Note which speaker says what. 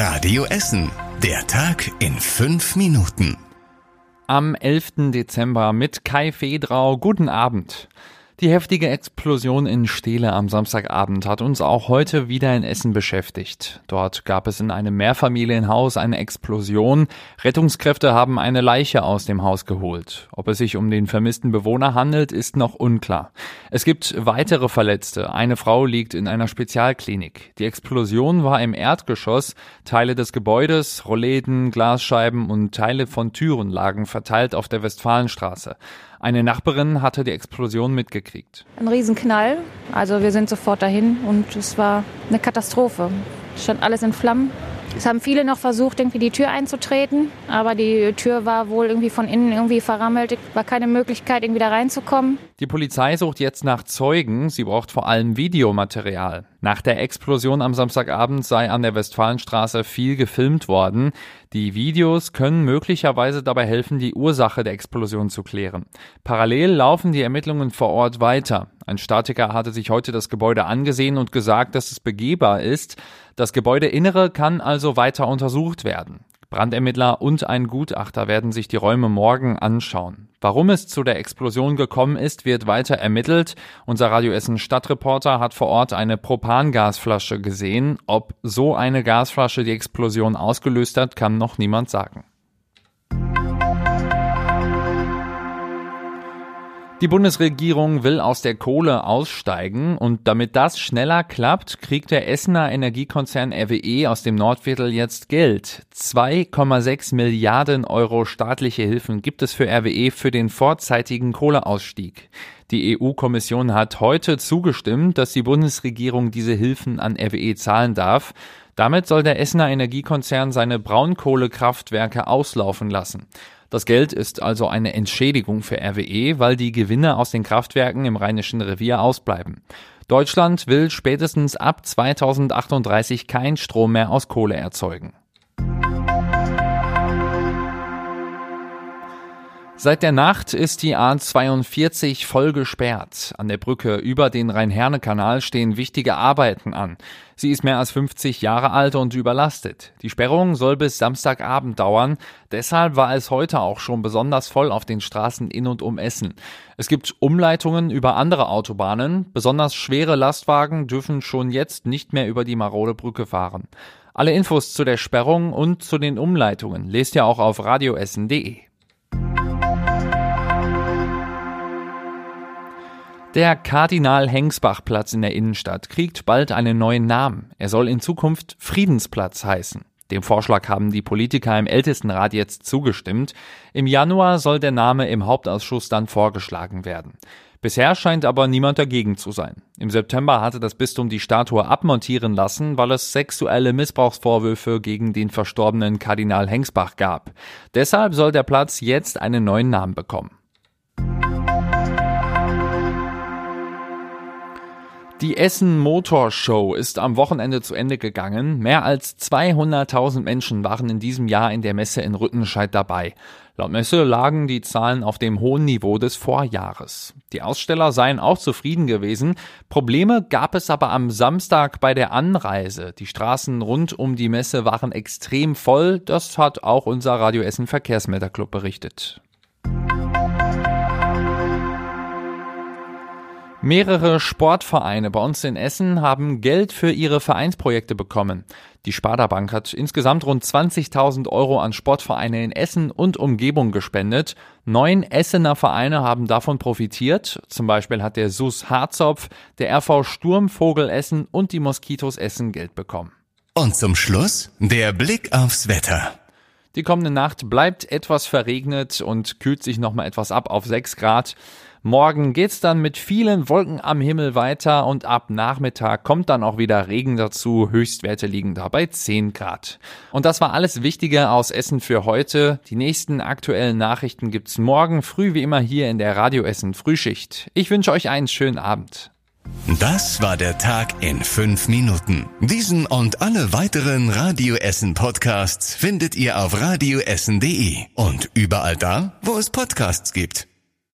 Speaker 1: Radio Essen. Der Tag in fünf Minuten.
Speaker 2: Am 11. Dezember mit Kai Fedrau. Guten Abend. Die heftige Explosion in Steele am Samstagabend hat uns auch heute wieder in Essen beschäftigt. Dort gab es in einem Mehrfamilienhaus eine Explosion. Rettungskräfte haben eine Leiche aus dem Haus geholt. Ob es sich um den vermissten Bewohner handelt, ist noch unklar. Es gibt weitere Verletzte. Eine Frau liegt in einer Spezialklinik. Die Explosion war im Erdgeschoss. Teile des Gebäudes, Rollläden, Glasscheiben und Teile von Türen lagen verteilt auf der Westfalenstraße. Eine Nachbarin hatte die Explosion mitgekriegt.
Speaker 3: Ein Riesenknall. Also wir sind sofort dahin und es war eine Katastrophe. Es stand alles in Flammen. Es haben viele noch versucht, irgendwie die Tür einzutreten, aber die Tür war wohl irgendwie von innen irgendwie verrammelt. War keine Möglichkeit, irgendwie da reinzukommen.
Speaker 2: Die Polizei sucht jetzt nach Zeugen. Sie braucht vor allem Videomaterial. Nach der Explosion am Samstagabend sei an der Westfalenstraße viel gefilmt worden. Die Videos können möglicherweise dabei helfen, die Ursache der Explosion zu klären. Parallel laufen die Ermittlungen vor Ort weiter. Ein Statiker hatte sich heute das Gebäude angesehen und gesagt, dass es begehbar ist. Das Gebäudeinnere kann also weiter untersucht werden. Brandermittler und ein Gutachter werden sich die Räume morgen anschauen. Warum es zu der Explosion gekommen ist, wird weiter ermittelt. Unser Radio Essen Stadtreporter hat vor Ort eine Propangasflasche gesehen. Ob so eine Gasflasche die Explosion ausgelöst hat, kann noch niemand sagen. Die Bundesregierung will aus der Kohle aussteigen und damit das schneller klappt, kriegt der Essener Energiekonzern RWE aus dem Nordviertel jetzt Geld. 2,6 Milliarden Euro staatliche Hilfen gibt es für RWE für den vorzeitigen Kohleausstieg. Die EU-Kommission hat heute zugestimmt, dass die Bundesregierung diese Hilfen an RWE zahlen darf. Damit soll der Essener Energiekonzern seine Braunkohlekraftwerke auslaufen lassen. Das Geld ist also eine Entschädigung für RWE, weil die Gewinne aus den Kraftwerken im Rheinischen Revier ausbleiben. Deutschland will spätestens ab 2038 kein Strom mehr aus Kohle erzeugen. Seit der Nacht ist die A42 voll gesperrt. An der Brücke über den Rhein-Herne-Kanal stehen wichtige Arbeiten an. Sie ist mehr als 50 Jahre alt und überlastet. Die Sperrung soll bis Samstagabend dauern. Deshalb war es heute auch schon besonders voll auf den Straßen in und um Essen. Es gibt Umleitungen über andere Autobahnen. Besonders schwere Lastwagen dürfen schon jetzt nicht mehr über die marode Brücke fahren. Alle Infos zu der Sperrung und zu den Umleitungen lest ihr auch auf radioessen.de. Der Kardinal-Hengsbach-Platz in der Innenstadt kriegt bald einen neuen Namen. Er soll in Zukunft Friedensplatz heißen. Dem Vorschlag haben die Politiker im Ältestenrat jetzt zugestimmt. Im Januar soll der Name im Hauptausschuss dann vorgeschlagen werden. Bisher scheint aber niemand dagegen zu sein. Im September hatte das Bistum die Statue abmontieren lassen, weil es sexuelle Missbrauchsvorwürfe gegen den verstorbenen Kardinal Hengsbach gab. Deshalb soll der Platz jetzt einen neuen Namen bekommen. Die Essen Motor Show ist am Wochenende zu Ende gegangen. Mehr als 200.000 Menschen waren in diesem Jahr in der Messe in Rüttenscheid dabei. Laut Messe lagen die Zahlen auf dem hohen Niveau des Vorjahres. Die Aussteller seien auch zufrieden gewesen. Probleme gab es aber am Samstag bei der Anreise. Die Straßen rund um die Messe waren extrem voll. Das hat auch unser Radio Essen Verkehrsmelderclub berichtet. Mehrere Sportvereine bei uns in Essen haben Geld für ihre Vereinsprojekte bekommen. Die Sparda Bank hat insgesamt rund 20.000 Euro an Sportvereine in Essen und Umgebung gespendet. Neun Essener Vereine haben davon profitiert. Zum Beispiel hat der SUS Harzopf, der RV Sturmvogel Essen und die Moskitos Essen Geld bekommen.
Speaker 1: Und zum Schluss der Blick aufs Wetter.
Speaker 2: Die kommende Nacht bleibt etwas verregnet und kühlt sich nochmal etwas ab auf 6 Grad. Morgen geht's dann mit vielen Wolken am Himmel weiter und ab Nachmittag kommt dann auch wieder Regen dazu. Höchstwerte liegen da bei 10 Grad. Und das war alles Wichtige aus Essen für heute. Die nächsten aktuellen Nachrichten gibt's morgen früh wie immer hier in der Radio Essen Frühschicht. Ich wünsche euch einen schönen Abend.
Speaker 1: Das war der Tag in fünf Minuten. Diesen und alle weiteren Radio Essen Podcasts findet ihr auf radioessen.de und überall da, wo es Podcasts gibt.